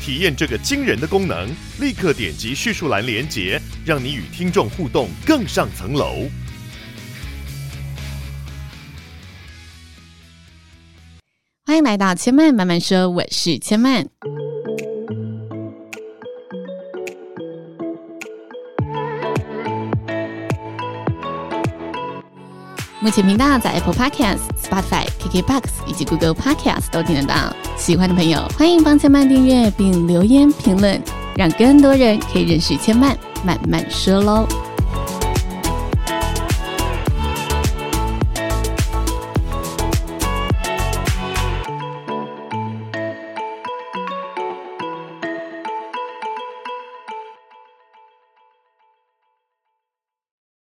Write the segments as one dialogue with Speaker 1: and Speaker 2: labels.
Speaker 1: 体验这个惊人的功能，立刻点击叙述栏连接，让你与听众互动更上层楼。
Speaker 2: 欢迎来到千曼慢慢说，我是千曼。目前频道在 Apple Podcast、Spotify、KKBox 以及 Google Podcast 都听得到。喜欢的朋友，欢迎帮千曼订阅并留言评论，让更多人可以认识千曼慢慢说喽。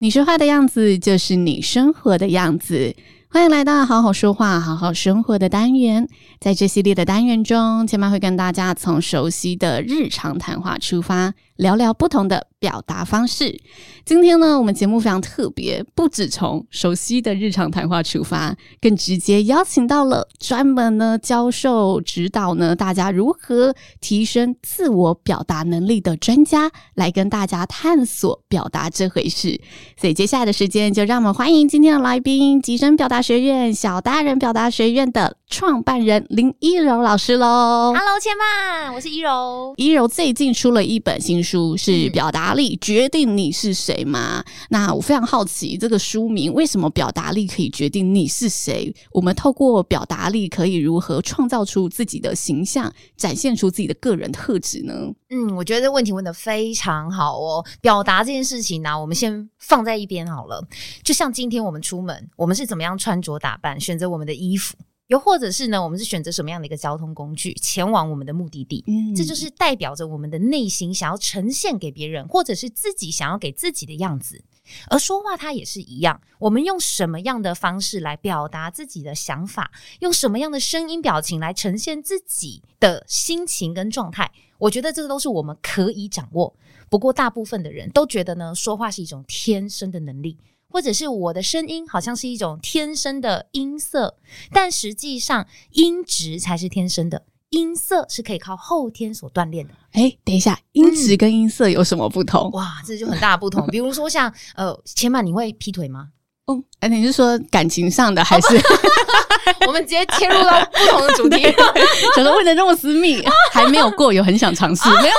Speaker 2: 你说话的样子，就是你生活的样子。欢迎来到好好说话、好好生活的单元。在这系列的单元中，千嫚会跟大家从熟悉的日常谈话出发，聊聊不同的表达方式。今天呢，我们节目非常特别，不只从熟悉的日常谈话出发，更直接邀请到了专门呢教授指导呢大家如何提升自我表达能力的专家，来跟大家探索表达这回事。所以接下来的时间，就让我们欢迎今天的来宾——极生表达学院小大人表达学院的创办人林一柔老师喽。
Speaker 3: Hello，千嫚，我是一柔。
Speaker 2: 一柔最近出了一本新书，是《表达力决定你是谁》吗？嗯、那我非常好奇，这个书名为什么表达力可以决定你是谁？我们透过表达力可以如何创造出自己的形象，展现出自己的个人特质呢？
Speaker 3: 嗯，我觉得这问题问的非常好哦。表达这件事情呢、啊，我们先放在一边好了。就像今天我们出门，我们是怎么样穿？穿着打扮，选择我们的衣服，又或者是呢，我们是选择什么样的一个交通工具前往我们的目的地？嗯，这就是代表着我们的内心想要呈现给别人，或者是自己想要给自己的样子。而说话它也是一样，我们用什么样的方式来表达自己的想法，用什么样的声音表情来呈现自己的心情跟状态，我觉得这个都是我们可以掌握。不过大部分的人都觉得呢，说话是一种天生的能力。或者是我的声音好像是一种天生的音色，但实际上音质才是天生的，音色是可以靠后天所锻炼的。
Speaker 2: 诶，等一下，音质跟音色有什么不同？
Speaker 3: 嗯、哇，这就很大的不同。比如说像呃，千嫚，你会劈腿吗？
Speaker 2: 哦，哎，你是说感情上的还是？哦
Speaker 3: 我们直接切入到不同的主题，
Speaker 2: 怎么问的那么私密？还没有过，有很想尝试，没有。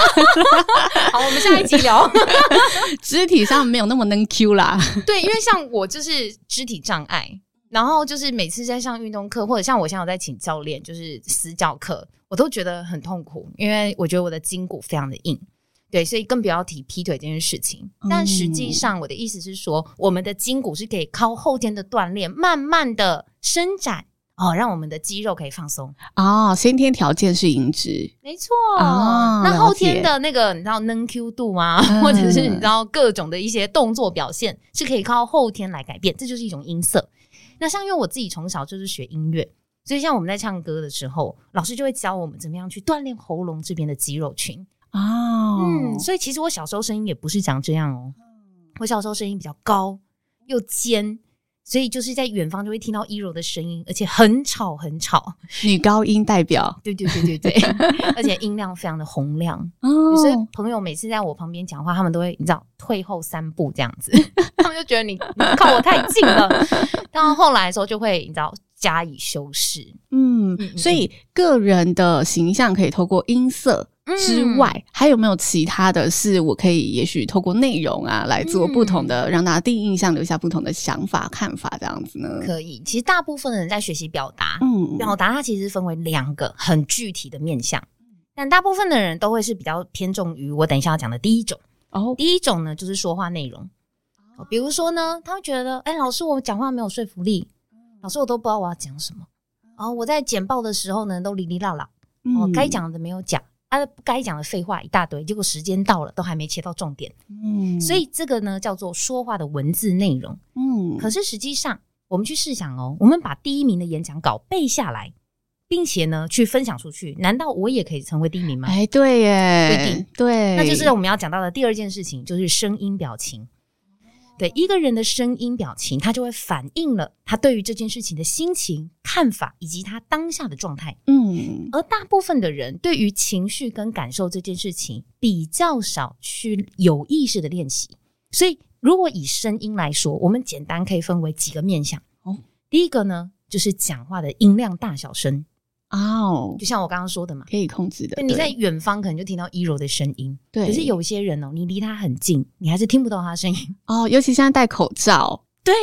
Speaker 3: 好，我们下一集聊。
Speaker 2: 肢体上没有那么能 Q 啦。
Speaker 3: 对，因为像我就是肢体障碍，然后就是每次在上运动课，或者像我现在有在请教练，就是私教课，我都觉得很痛苦，因为我觉得我的筋骨非常的硬。对，所以更不要提劈腿这件事情。但实际上，我的意思是说，我们的筋骨是可以靠后天的锻炼，慢慢的伸展。哦，让我们的肌肉可以放松
Speaker 2: 哦。先天条件是音质，
Speaker 3: 没错。哦，那后天的那个你知道能 Q 度吗？嗯、或者是你知道各种的一些动作表现是可以靠后天来改变，这就是一种音色。那像因为我自己从小就是学音乐，所以像我们在唱歌的时候，老师就会教我们怎么样去锻炼喉咙这边的肌肉群。哦，嗯，所以其实我小时候声音也不是长这样哦，我小时候声音比较高又尖。所以就是在远方就会听到一柔的声音，而且很吵很吵，
Speaker 2: 女高音代表，
Speaker 3: 对对对对对，而且音量非常的洪亮哦。所以朋友每次在我旁边讲话，他们都会你知道退后三步这样子，他们就觉得你你靠我太近了。到后来的时候就会你知道加以修饰，
Speaker 2: 嗯，所以个人的形象可以透过音色。之外，嗯、还有没有其他的是我可以，也许透过内容啊来做不同的，嗯、让大家第一印象留下不同的想法、看法这样子呢？
Speaker 3: 可以。其实大部分的人在学习表达，嗯，表达它其实分为两个很具体的面向，但大部分的人都会是比较偏重于我等一下要讲的第一种。哦，第一种呢就是说话内容，比如说呢，他会觉得，哎、欸，老师我讲话没有说服力，老师我都不知道我要讲什么，然后我在简报的时候呢都哩哩啦啦，哦，该讲的没有讲。啊，该讲的废话一大堆，结果时间到了都还没切到重点。嗯，所以这个呢叫做说话的文字内容。嗯，可是实际上我们去试想哦，我们把第一名的演讲稿背下来，并且呢去分享出去，难道我也可以成为第一名吗？
Speaker 2: 哎，对耶，
Speaker 3: 不一定。
Speaker 2: 对，
Speaker 3: 那就是我们要讲到的第二件事情，就是声音表情。对一个人的声音表情，他就会反映了他对于这件事情的心情、看法以及他当下的状态。嗯，而大部分的人对于情绪跟感受这件事情比较少去有意识的练习。所以，如果以声音来说，我们简单可以分为几个面向。哦，第一个呢，就是讲话的音量大小声。
Speaker 2: 哦，
Speaker 3: 就像我刚刚说的嘛，
Speaker 2: 可以控制的。
Speaker 3: 你在远方可能就听到一柔的声音，
Speaker 2: 对。
Speaker 3: 可是有些人哦，你离他很近，你还是听不到他的声音。
Speaker 2: 哦，尤其现在戴口罩，
Speaker 3: 对，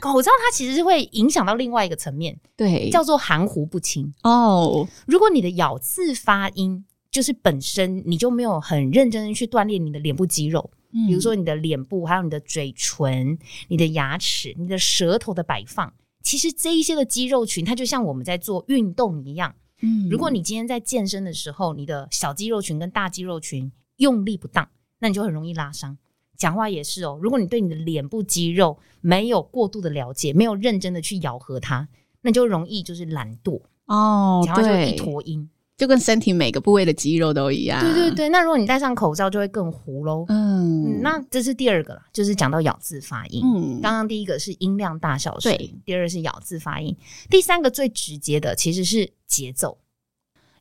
Speaker 3: 口罩它其实是会影响到另外一个层面，
Speaker 2: 对，
Speaker 3: 叫做含糊不清。
Speaker 2: 哦，
Speaker 3: 如果你的咬字发音就是本身你就没有很认真的去锻炼你的脸部肌肉，嗯，比如说你的脸部，还有你的嘴唇、你的牙齿、你的舌头的摆放，其实这一些的肌肉群，它就像我们在做运动一样。嗯，如果你今天在健身的时候，你的小肌肉群跟大肌肉群用力不当，那你就很容易拉伤。讲话也是哦，如果你对你的脸部肌肉没有过度的了解，没有认真的去咬合它，那就容易就是懒惰
Speaker 2: 哦，
Speaker 3: 讲话就一坨音，
Speaker 2: 就跟身体每个部位的肌肉都一样。
Speaker 3: 对对对，那如果你戴上口罩，就会更糊喽。嗯，嗯，那这是第二个啦，就是讲到咬字发音。嗯，刚刚第一个是音量大小声，对，第二是咬字发音，第三个最直接的其实是。节奏，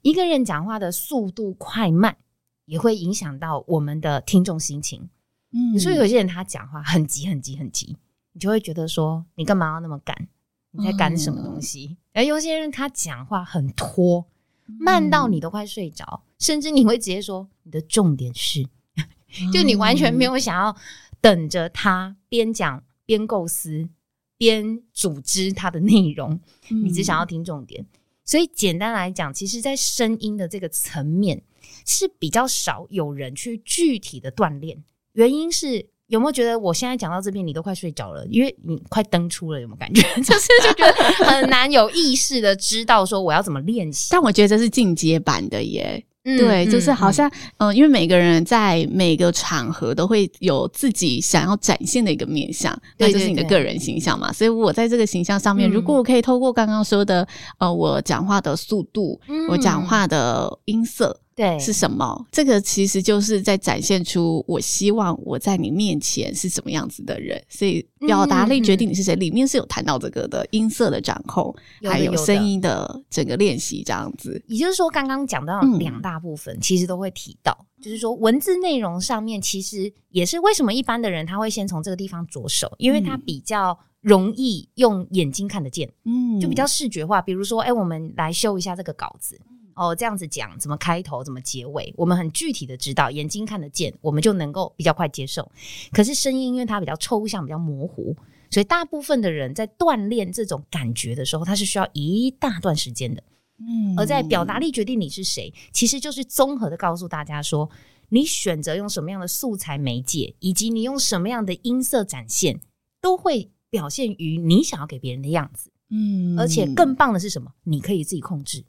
Speaker 3: 一个人讲话的速度快慢，也会影响到我们的听众心情。嗯，所以有些人他讲话很急很急很急，你就会觉得说，你干嘛要那么赶？你在赶什么东西？而有些人他讲话很拖，慢到你都快睡着，甚至你会直接说，你的重点是，就你完全没有想要等着他边讲边构思边组织他的内容，你只想要听重点。所以简单来讲，其实，在声音的这个层面是比较少有人去具体的锻炼。原因是有没有觉得我现在讲到这边，你都快睡着了，因为你快登出了，有没有感觉？就是就觉得很难有意识的知道说我要怎么练习。
Speaker 2: 但我觉得这是进阶版的耶。嗯、对，就是好像，嗯、呃，因为每个人在每个场合都会有自己想要展现的一个面相，对，就是你的个人形象嘛。所以我在这个形象上面，如果我可以透过刚刚说的，呃，我讲话的速度，嗯、我讲话的音色。对，是什么？这个其实就是在展现出我希望我在你面前是什么样子的人。所以表达力决定你是谁，里面是有谈到这个的音色的掌控，还有声音的整个练习这样子。
Speaker 3: 也就是说，刚刚讲到两大部分，其实都会提到，就是说文字内容上面，其实也是为什么一般的人他会先从这个地方着手，因为他比较容易用眼睛看得见，嗯，就比较视觉化。比如说，哎，我们来修一下这个稿子。哦，这样子讲怎么开头，怎么结尾，我们很具体的知道，眼睛看得见，我们就能够比较快接受。可是声音，因为它比较抽象，比较模糊，所以大部分的人在锻炼这种感觉的时候，它是需要一大段时间的。嗯，而在表达力决定你是谁，其实就是综合的告诉大家说，你选择用什么样的素材媒介，以及你用什么样的音色展现，都会表现于你想要给别人的样子。嗯，而且更棒的是什么？你可以自己控制。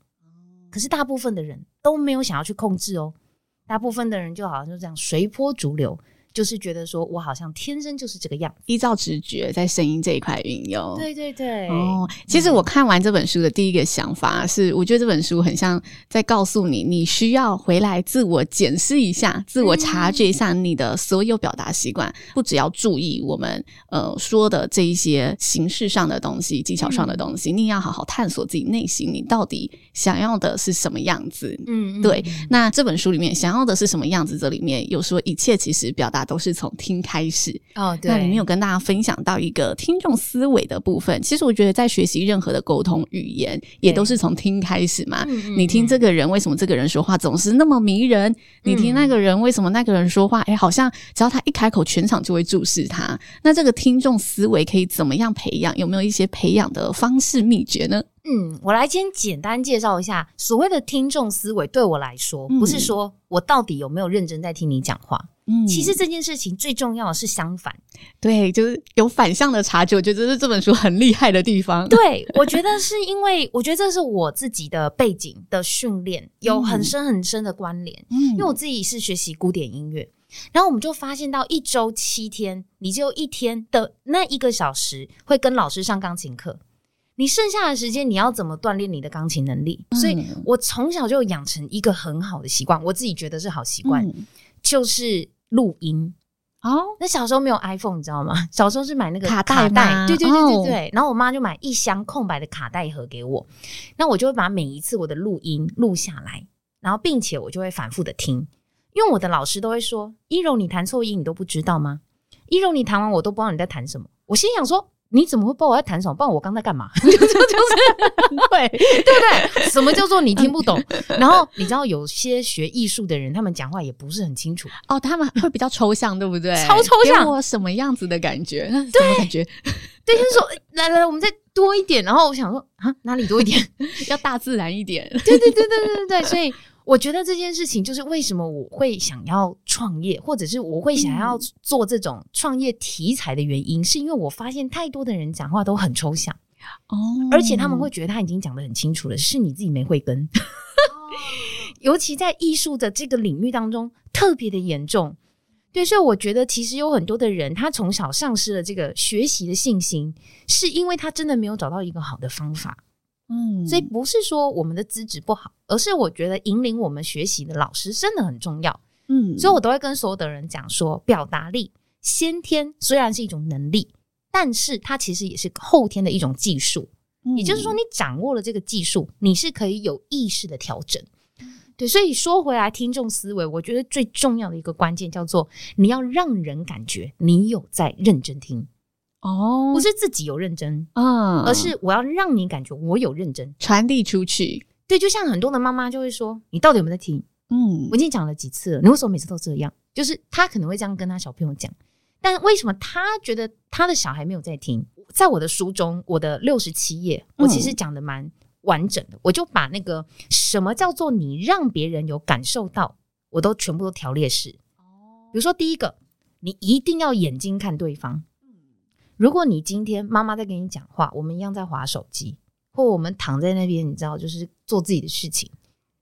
Speaker 3: 可是大部分的人都没有想要去控制哦，大部分的人就好像就这样随波逐流。就是觉得说，我好像天生就是这个样子，
Speaker 2: 依照直觉在声音这一块运用。
Speaker 3: 对对对。
Speaker 2: 哦，其实我看完这本书的第一个想法是，我觉得这本书很像在告诉你，你需要回来自我检视一下，自我察觉一下你的所有表达习惯，不只要注意我们呃说的这一些形式上的东西、技巧上的东西，你也要好好探索自己内心，你到底想要的是什么样子。嗯，对。那这本书里面想要的是什么样子？这里面有说，一切其实表达。都是从听开始
Speaker 3: 哦，对。
Speaker 2: 那里面有跟大家分享到一个听众思维的部分。其实我觉得，在学习任何的沟通语言，也都是从听开始嘛。你听这个人，为什么这个人说话总是那么迷人？你听那个人，为什么那个人说话，哎，好像只要他一开口，全场就会注视他。那这个听众思维可以怎么样培养？有没有一些培养的方式秘诀呢？
Speaker 3: 嗯，我来先简单介绍一下所谓的听众思维。对我来说，
Speaker 2: 嗯、
Speaker 3: 不是说我到底有没有认真在听你讲话。
Speaker 2: 嗯，
Speaker 3: 其实这件事情最重要的是相反。
Speaker 2: 对，就是有反向的察觉，我觉得这是这本书很厉害的地方。
Speaker 3: 对，我觉得是因为，我觉得这是我自己的背景的训练有很深很深的关联。嗯，因为我自己是学习古典音乐，然后我们就发现到一周七天，你就一天的那一个小时会跟老师上钢琴课。你剩下的时间，你要怎么锻炼你的钢琴能力？嗯、所以我从小就养成一个很好的习惯，我自己觉得是好习惯，嗯、就是录音。哦，那小时候没有 iPhone，你知道吗？小时候是买那个卡带，卡，对对对对对。哦、然后我妈就买一箱空白的卡带盒给我，那我就会把每一次我的录音录下来，然后并且我就会反复的听，因为我的老师都会说：“一柔，你弹错音你都不知道吗？一柔，你弹完我都不知道你在弹什么。”我心想说。你怎么会不知道我在弹什么？不然我刚在干嘛？就 就是对，对不对？什么叫做你听不懂？然后你知道有些学艺术的人，他们讲话也不是很清楚
Speaker 2: 哦，他们会比较抽象，对不对？
Speaker 3: 超抽象，
Speaker 2: 我什么样子的感觉？什么感觉？
Speaker 3: 对，就是说，来来来，我们再多一点。然后我想说啊，哪里多一点？
Speaker 2: 要大自然一点。
Speaker 3: 对对对对对对对，所以。我觉得这件事情就是为什么我会想要创业，或者是我会想要做这种创业题材的原因，是因为我发现太多的人讲话都很抽象哦，而且他们会觉得他已经讲得很清楚了，是你自己没慧根。尤其在艺术的这个领域当中，特别的严重。对，所以我觉得其实有很多的人，他从小丧失了这个学习的信心，是因为他真的没有找到一个好的方法。嗯，所以不是说我们的资质不好，而是我觉得引领我们学习的老师真的很重要。嗯，所以我都会跟所有的人讲说，表达力先天虽然是一种能力，但是它其实也是后天的一种技术。嗯，也就是说，你掌握了这个技术，你是可以有意识的调整。对，所以说回来，听众思维，我觉得最重要的一个关键叫做你要让人感觉你有在认真听。哦，不是自己有认真，嗯，而是我要让你感觉我有认真
Speaker 2: 传递出去。
Speaker 3: 对，就像很多的妈妈就会说：“你到底有没有在听？”嗯，我已经讲了几次了，你为什么每次都这样？就是他可能会这样跟他小朋友讲，但为什么他觉得他的小孩没有在听？在我的书中，我的六十七页，我其实讲的蛮完整的，嗯，我就把那个什么叫做你让别人有感受到，我都全部都条列式。哦，比如说第一个，你一定要眼睛看对方。如果你今天妈妈在跟你讲话，我们一样在划手机，或我们躺在那边，你知道，就是做自己的事情，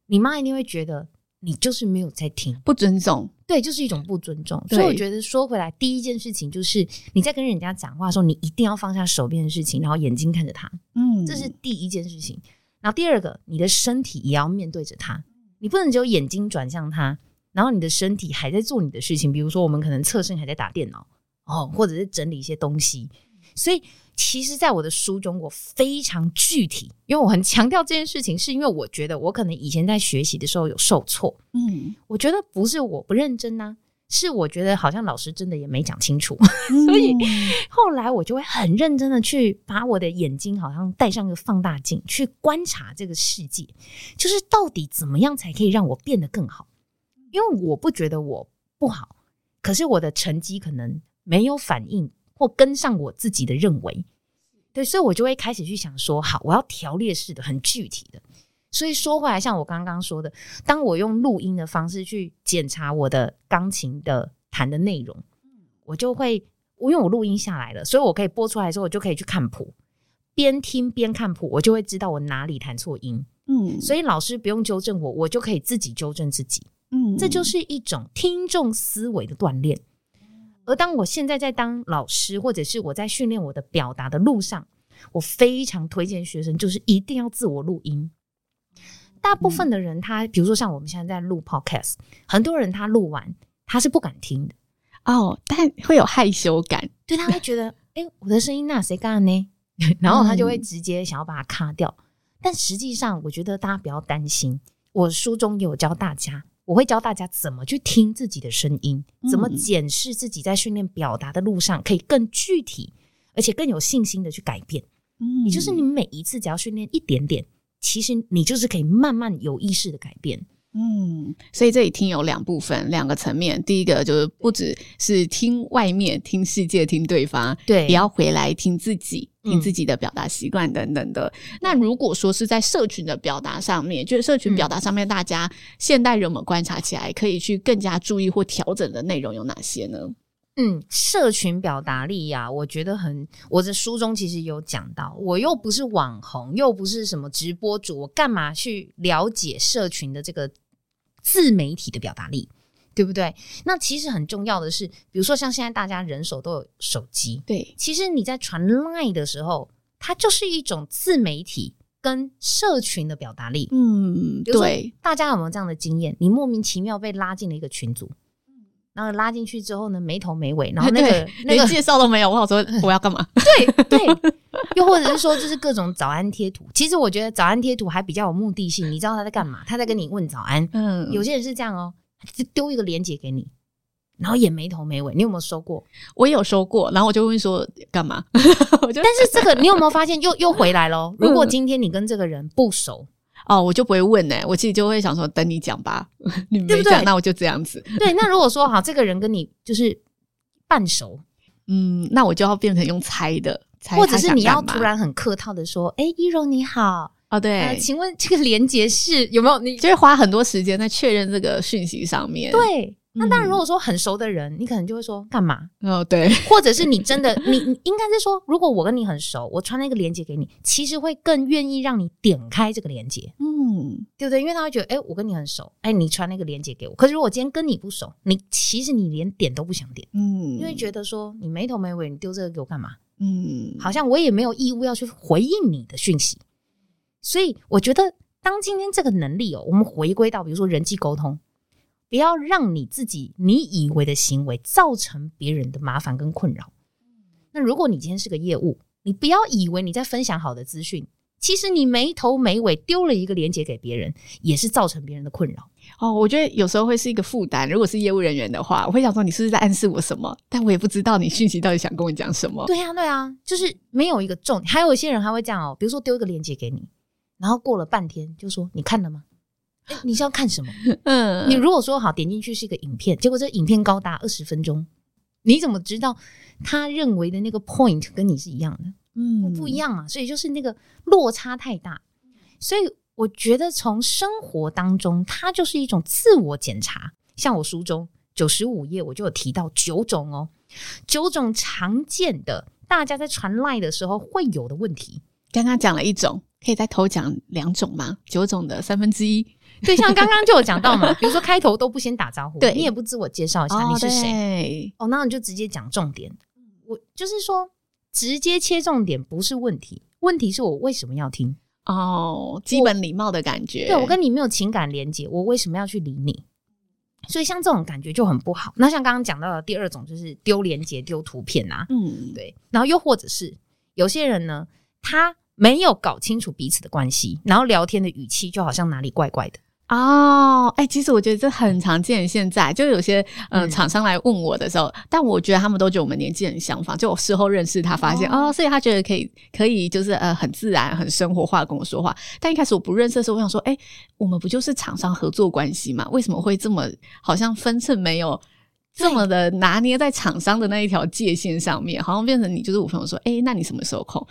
Speaker 3: 你妈一定会觉得你就是没有在听，
Speaker 2: 不尊重，
Speaker 3: 对，就是一种不尊重。所以我觉得说回来，第一件事情就是你在跟人家讲话的时候，你一定要放下手边的事情，然后眼睛看着他，嗯，这是第一件事情。然后第二个，你的身体也要面对着他，你不能只有眼睛转向他，然后你的身体还在做你的事情，比如说我们可能侧身还在打电脑。哦，或者是整理一些东西，所以其实，在我的书中，我非常具体，因为我很强调这件事情，是因为我觉得我可能以前在学习的时候有受挫，嗯，我觉得不是我不认真呐、啊，是我觉得好像老师真的也没讲清楚，嗯、所以。后来我就会很认真的去把我的眼睛好像带上一个放大镜，去观察这个世界，就是到底怎么样才可以让我变得更好，因为我不觉得我不好，可是我的成绩可能。没有反应或跟上我自己的认为，对，所以我就会开始去想说，好，我要条列式的、很具体的。所以说回来，像我刚刚说的，当我用录音的方式去检查我的钢琴的弹的内容，我就会，因为我录音下来了，所以我可以播出来的时候，我就可以去看谱，边听边看谱，我就会知道我哪里弹错音。嗯，所以老师不用纠正我，我就可以自己纠正自己。嗯，这就是一种听众思维的锻炼。而当我现在在当老师，或者是我在训练我的表达的路上，我非常推荐学生，就是一定要自我录音。大部分的人他，他比如说像我们现在在录 Podcast，很多人他录完他是不敢听的
Speaker 2: 哦，但会有害羞感，
Speaker 3: 对，他会觉得，哎、欸，我的声音那谁干呢？然后他就会直接想要把它卡掉。嗯、但实际上，我觉得大家不要担心，我书中有教大家。我会教大家怎么去听自己的声音，怎么检视自己在训练表达的路上可以更具体，而且更有信心的去改变。嗯，也就是你每一次只要训练一点点，其实你就是可以慢慢有意识的改变。
Speaker 2: 嗯，所以这里听有两部分，两个层面。第一个就是不只是听外面、听世界、听对方，
Speaker 3: 对，
Speaker 2: 也要回来听自己、听自己的表达习惯等等的。嗯、那如果说是在社群的表达上面，就是社群表达上面，大家现代人们观察起来可以去更加注意或调整的内容有哪些呢？
Speaker 3: 嗯，社群表达力呀、啊，我觉得很。我的书中其实有讲到，我又不是网红，又不是什么直播主，我干嘛去了解社群的这个？自媒体的表达力，对不对？那其实很重要的是，比如说像现在大家人手都有手机，
Speaker 2: 对，
Speaker 3: 其实你在传 LINE 的时候，它就是一种自媒体跟社群的表达力。
Speaker 2: 嗯，对。
Speaker 3: 大家有没有这样的经验？你莫名其妙被拉进了一个群组，然后拉进去之后呢，没头没尾，然后那个 那个
Speaker 2: 连介绍都没有，我好说 我要干嘛？
Speaker 3: 对对。又或者是说，就是各种早安贴图。其实我觉得早安贴图还比较有目的性。你知道他在干嘛？他在跟你问早安。嗯，有些人是这样哦，就丢一个链接给你，然后也没头没尾。你有没有收过？
Speaker 2: 我有收过，然后我就问说干嘛？
Speaker 3: 但是这个你有没有发现又又回来咯？如果今天你跟这个人不熟，
Speaker 2: 嗯、哦，我就不会问呢、欸。我其实就会想说，等你讲吧，你没讲，对对那我就这样子。
Speaker 3: 对，那如果说好，这个人跟你就是半熟，
Speaker 2: 嗯，那我就要变成用猜的。
Speaker 3: 或者是你要突然很客套的说：“哎、欸，依柔你好，
Speaker 2: 哦对、呃，
Speaker 3: 请问这个连接是有没有？你
Speaker 2: 就是花很多时间在确认这个讯息上面。
Speaker 3: 对，那当然，如果说很熟的人，嗯、你可能就会说干嘛？
Speaker 2: 哦对，
Speaker 3: 或者是你真的，你你应该是说，如果我跟你很熟，我传了一个连接给你，其实会更愿意让你点开这个连接，嗯，对不对？因为他会觉得，哎、欸，我跟你很熟，哎、欸，你传那个连接给我。可是如果今天跟你不熟，你其实你连点都不想点，嗯，因为觉得说你没头没尾，你丢这个给我干嘛？嗯，好像我也没有义务要去回应你的讯息，所以我觉得，当今天这个能力哦，我们回归到比如说人际沟通，不要让你自己你以为的行为造成别人的麻烦跟困扰。那如果你今天是个业务，你不要以为你在分享好的资讯。其实你没头没尾丢了一个链接给别人，也是造成别人的困扰
Speaker 2: 哦。我觉得有时候会是一个负担。如果是业务人员的话，我会想说你是不是在暗示我什么？但我也不知道你讯息到底想跟我讲什么。
Speaker 3: 对啊，对啊，就是没有一个重点。还有一些人还会这样哦，比如说丢一个链接给你，然后过了半天就说你看了吗？诶，你是要看什么？嗯，你如果说好点进去是一个影片，结果这影片高达二十分钟，你怎么知道他认为的那个 point 跟你是一样的？嗯，不一样啊，所以就是那个落差太大，所以我觉得从生活当中，它就是一种自我检查。像我书中九十五页，我就有提到九种哦，九种常见的大家在传 LINE 的时候会有的问题。
Speaker 2: 刚刚讲了一种，可以再头讲两种吗？九种的三分之一。
Speaker 3: 对，像刚刚就有讲到嘛，比如说开头都不先打招呼，对，你也不自我介绍一下你是谁，哦，那你就直接讲重点。我就是说。直接切重点不是问题，问题是我为什么要听
Speaker 2: 哦，基本礼貌的感觉。
Speaker 3: 对，我跟你没有情感连接，我为什么要去理你？所以像这种感觉就很不好。那像刚刚讲到的第二种，就是丢连接、丢图片啊，嗯，对。然后又或者是有些人呢，他没有搞清楚彼此的关系，然后聊天的语气就好像哪里怪怪的。
Speaker 2: 哦，哎、欸，其实我觉得这很常见。现在就有些嗯、呃、厂商来问我的时候，嗯、但我觉得他们都觉得我们年纪很相仿。就我事后认识他，发现哦，哦，所以他觉得可以可以就是呃很自然、很生活化的跟我说话。但一开始我不认识的时候，我想说，哎、欸，我们不就是厂商合作关系吗？为什么会这么好像分寸没有这么的拿捏在厂商的那一条界限上面？好像变成你就是我朋友说，哎、欸，那你什么时候空？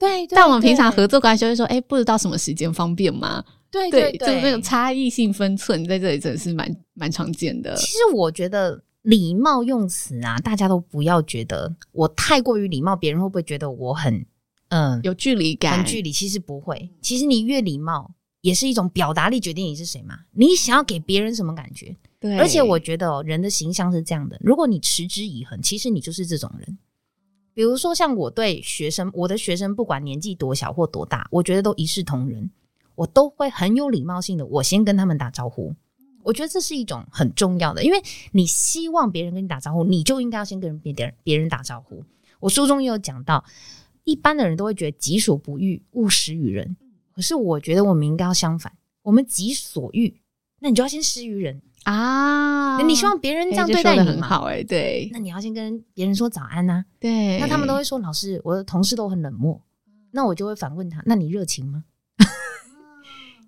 Speaker 3: 对，
Speaker 2: 但我们平常合作关系会说，哎、欸，不知道什么时间方便吗？
Speaker 3: 对对对，
Speaker 2: 就那种差异性分寸在这里真的是蛮蛮常见的。
Speaker 3: 其实我觉得礼貌用词啊，大家都不要觉得我太过于礼貌，别人会不会觉得我很嗯
Speaker 2: 有距离感？
Speaker 3: 很距离，其实不会。其实你越礼貌，也是一种表达力，决定你是谁嘛。你想要给别人什么感觉？对。而且我觉得哦，人的形象是这样的，如果你持之以恒，其实你就是这种人。比如说像我对学生，我的学生不管年纪多小或多大，我觉得都一视同仁。我都会很有礼貌性的，我先跟他们打招呼。我觉得这是一种很重要的，因为你希望别人跟你打招呼，你就应该要先跟别人别人打招呼。我书中也有讲到，一般的人都会觉得己所不欲，勿施于人。可是我觉得我们应该要相反，我们己所欲，那你就要先施于人啊。你希望别人这样对待你吗？
Speaker 2: 很好哎、欸，对。
Speaker 3: 那你要先跟别人说早安呐、啊。
Speaker 2: 对。
Speaker 3: 那他们都会说，老师，我的同事都很冷漠。那我就会反问他，那你热情吗？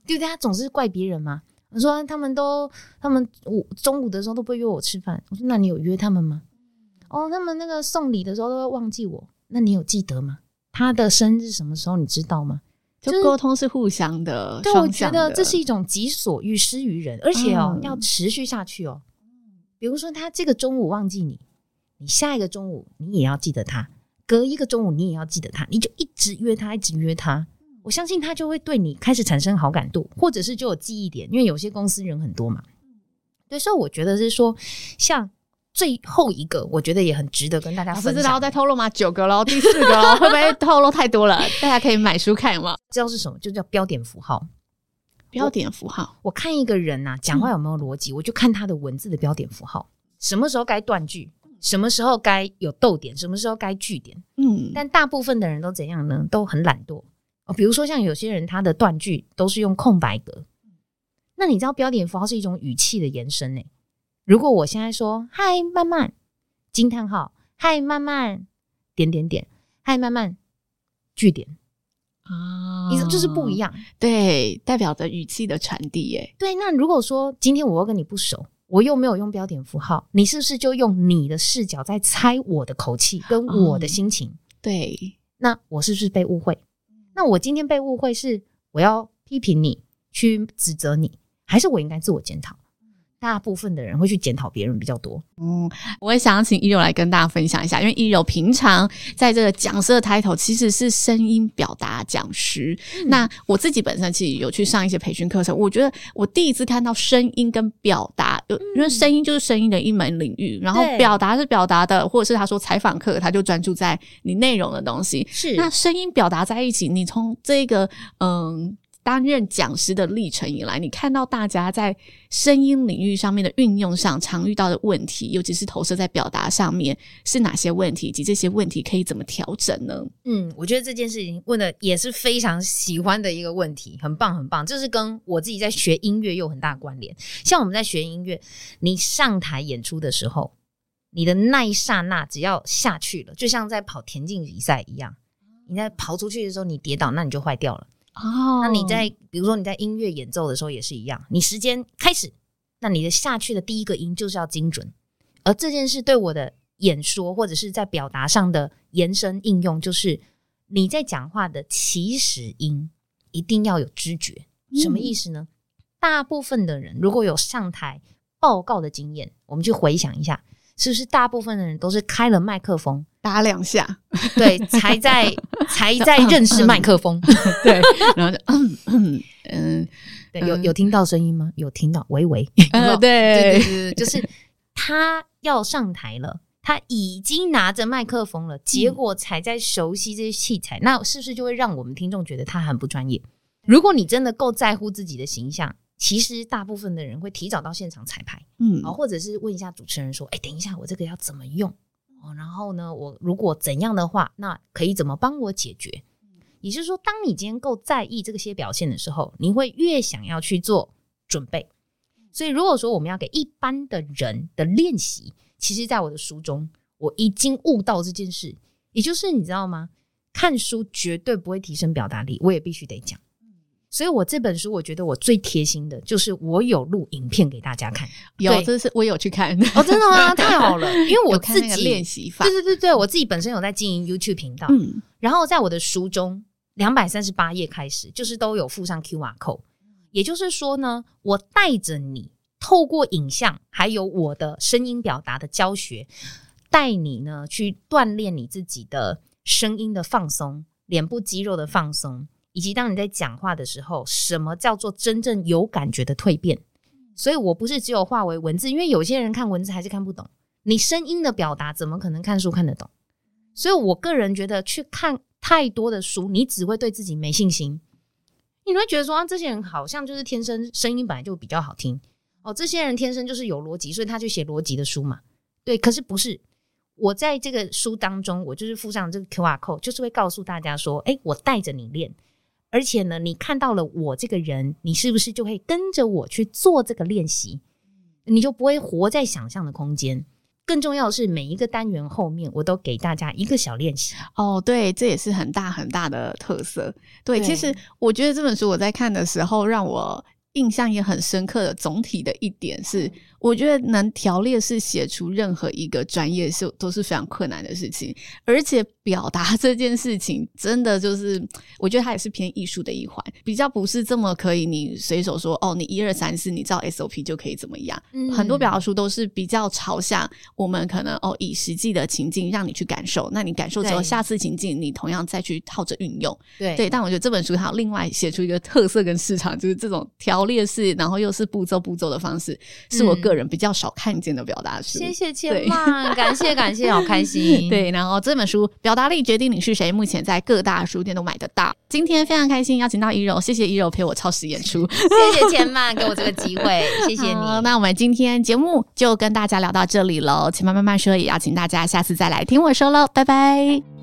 Speaker 3: 对不对？他总是怪别人嘛。我说他们都，他们我中午的时候都不会约我吃饭。我说那你有约他们吗？哦，他们那个送礼的时候都会忘记我。那你有记得吗？他的生日什么时候你知道吗？
Speaker 2: 就沟通是互相的，
Speaker 3: 对，我觉得这是一种己所欲施于人，而且哦、嗯、要持续下去哦。比如说他这个中午忘记你，你下一个中午你也要记得他，隔一个中午你也要记得他，你就一直约他，一直约他。我相信他就会对你开始产生好感度，或者是就有记忆点，因为有些公司人很多嘛。对，所以我觉得是说，像最后一个，我觉得也很值得跟大家分享。
Speaker 2: 不知道再透露吗？九个喽，第四个喽，会不会透露太多了？大家可以买书看嘛。
Speaker 3: 知道是什么？就叫标点符号。
Speaker 2: 标点符号，
Speaker 3: 我，我看一个人呐、啊，讲话有没有逻辑、嗯，我就看他的文字的标点符号，什么时候该断句，什么时候该有逗点，什么时候该句点。嗯，但大部分的人都怎样呢？都很懒惰。哦，比如说像有些人他的断句都是用空白格，那你知道标点符号是一种语气的延伸呢？如果我现在说“嗨，慢慢”，惊叹号，“嗨，慢慢”，点点点，“嗨，慢慢”，句点啊，意思就是不一样，
Speaker 2: 对，代表着语气的传递耶。
Speaker 3: 对，那如果说今天我又跟你不熟，我又没有用标点符号，你是不是就用你的视角在猜我的口气跟我的心情？嗯，对，那我是不是被误会？那我今天被误会是我要批评你，去指责你，还是我应该自我检讨？大部分的人会去检讨别人比较多。
Speaker 2: 嗯，我也想要请一柔来跟大家分享一下，因为一柔平常在这个讲师的 title 其实是声音表达讲师。嗯。那我自己本身其实有去上一些培训课程，我觉得我第一次看到声音跟表达，因为声音就是声音的一门领域，然后表达是表达的，或者是他说采访课，他就专注在你内容的东西。是，那声音表达在一起，你从这个嗯。担任讲师的历程以来，你看到大家在声音领域上面的运用上常遇到的问题，尤其是投射在表达上面是哪些问题，以及这些问题可以怎么调整呢？
Speaker 3: 嗯，我觉得这件事情问的也是非常喜欢的一个问题，很棒很棒。这是跟我自己在学音乐有很大关联。像我们在学音乐，你上台演出的时候，你的那一刹那只要下去了，就像在跑田径比赛一样，你在跑出去的时候，你跌倒，那你就坏掉了。哦，那你在比如说你在音乐演奏的时候也是一样，你时间开始，那你的下去的第一个音就是要精准，而这件事对我的演说或者是在表达上的延伸应用，就是你在讲话的起始音一定要有知觉。什么意思呢？大部分的人如果有上台报告的经验，我们去回想一下。是不是大部分的人都是开了麦克风
Speaker 2: 打两下，
Speaker 3: 对，才在 才在认识麦克风，对，然后就嗯嗯嗯，对，有有听到声音吗？有听到，喂喂，
Speaker 2: 呃、对
Speaker 3: 对对对，就是他要上台了，他已经拿着麦克风了，结果才在熟悉这些器材，嗯，那是不是就会让我们听众觉得他很不专业？如果你真的够在乎自己的形象。其实大部分的人会提早到现场彩排，嗯，或者是问一下主持人说：“哎，等一下，我这个要怎么用？哦，然后呢，我如果怎样的话，那可以怎么帮我解决？”也就是说，当你今天够在意这些表现的时候，你会越想要去做准备。所以，如果说我们要给一般的人的练习，其实，在我的书中，我已经悟到这件事，也就是你知道吗？看书绝对不会提升表达力，我也必须得讲。所以，我这本书我觉得我最贴心的就是我有录影片给大家看。
Speaker 2: 有，这是我有去看
Speaker 3: 哦，真的吗？太好了，因为我自己
Speaker 2: 练习法，
Speaker 3: 对对对对，我自己本身有在经营 YouTube 频道，嗯，然后在我的书中两百三十八页开始，就是都有附上 QR code，也就是说呢，我带着你透过影像还有我的声音表达的教学，带你呢去锻炼你自己的声音的放松，脸部肌肉的放松。以及当你在讲话的时候，什么叫做真正有感觉的蜕变？所以我不是只有化为文字，因为有些人看文字还是看不懂。你声音的表达怎么可能看书看得懂？所以我个人觉得，去看太多的书，你只会对自己没信心。你会觉得说，啊，这些人好像就是天生声音本来就比较好听哦，这些人天生就是有逻辑，所以他去写逻辑的书嘛。对，可是不是。我在这个书当中，我就是附上这个 QR code，就是会告诉大家说，诶，我带着你练。而且呢，你看到了我这个人，你是不是就会跟着我去做这个练习？你就不会活在想象的空间。更重要的是，每一个单元后面，我都给大家一个小练习。
Speaker 2: 哦，对，这也是很大很大的特色。对，对，其实我觉得这本书我在看的时候，让我印象也很深刻的总体的一点是，我觉得能条列式写出任何一个专业是都是非常困难的事情，而且表达这件事情真的就是，我觉得它也是偏艺术的一环，比较不是这么可以你随手说哦，你一二三四，你照 SOP 就可以怎么样。嗯、很多表达书都是比较朝向我们可能哦，以实际的情境让你去感受，那你感受之后，下次情境你同样再去套着运用。对。对，但我觉得这本书它有另外写出一个特色跟市场，就是这种条列式，然后又是步骤步骤的方式，是我个人比较少看见的表达书。
Speaker 3: 谢谢千曼，感谢感谢，好开心。
Speaker 2: 对，然后这本书《表达力决定你是谁》，目前在各大书店都买得到。今天非常开心邀请到一柔，谢谢一柔陪我超时演出，
Speaker 3: 谢谢千曼给我这个机会，谢谢你。
Speaker 2: 那我们今天节目就跟大家聊到这里喽，千曼慢慢说，也邀请大家下次再来听我说喽，拜拜。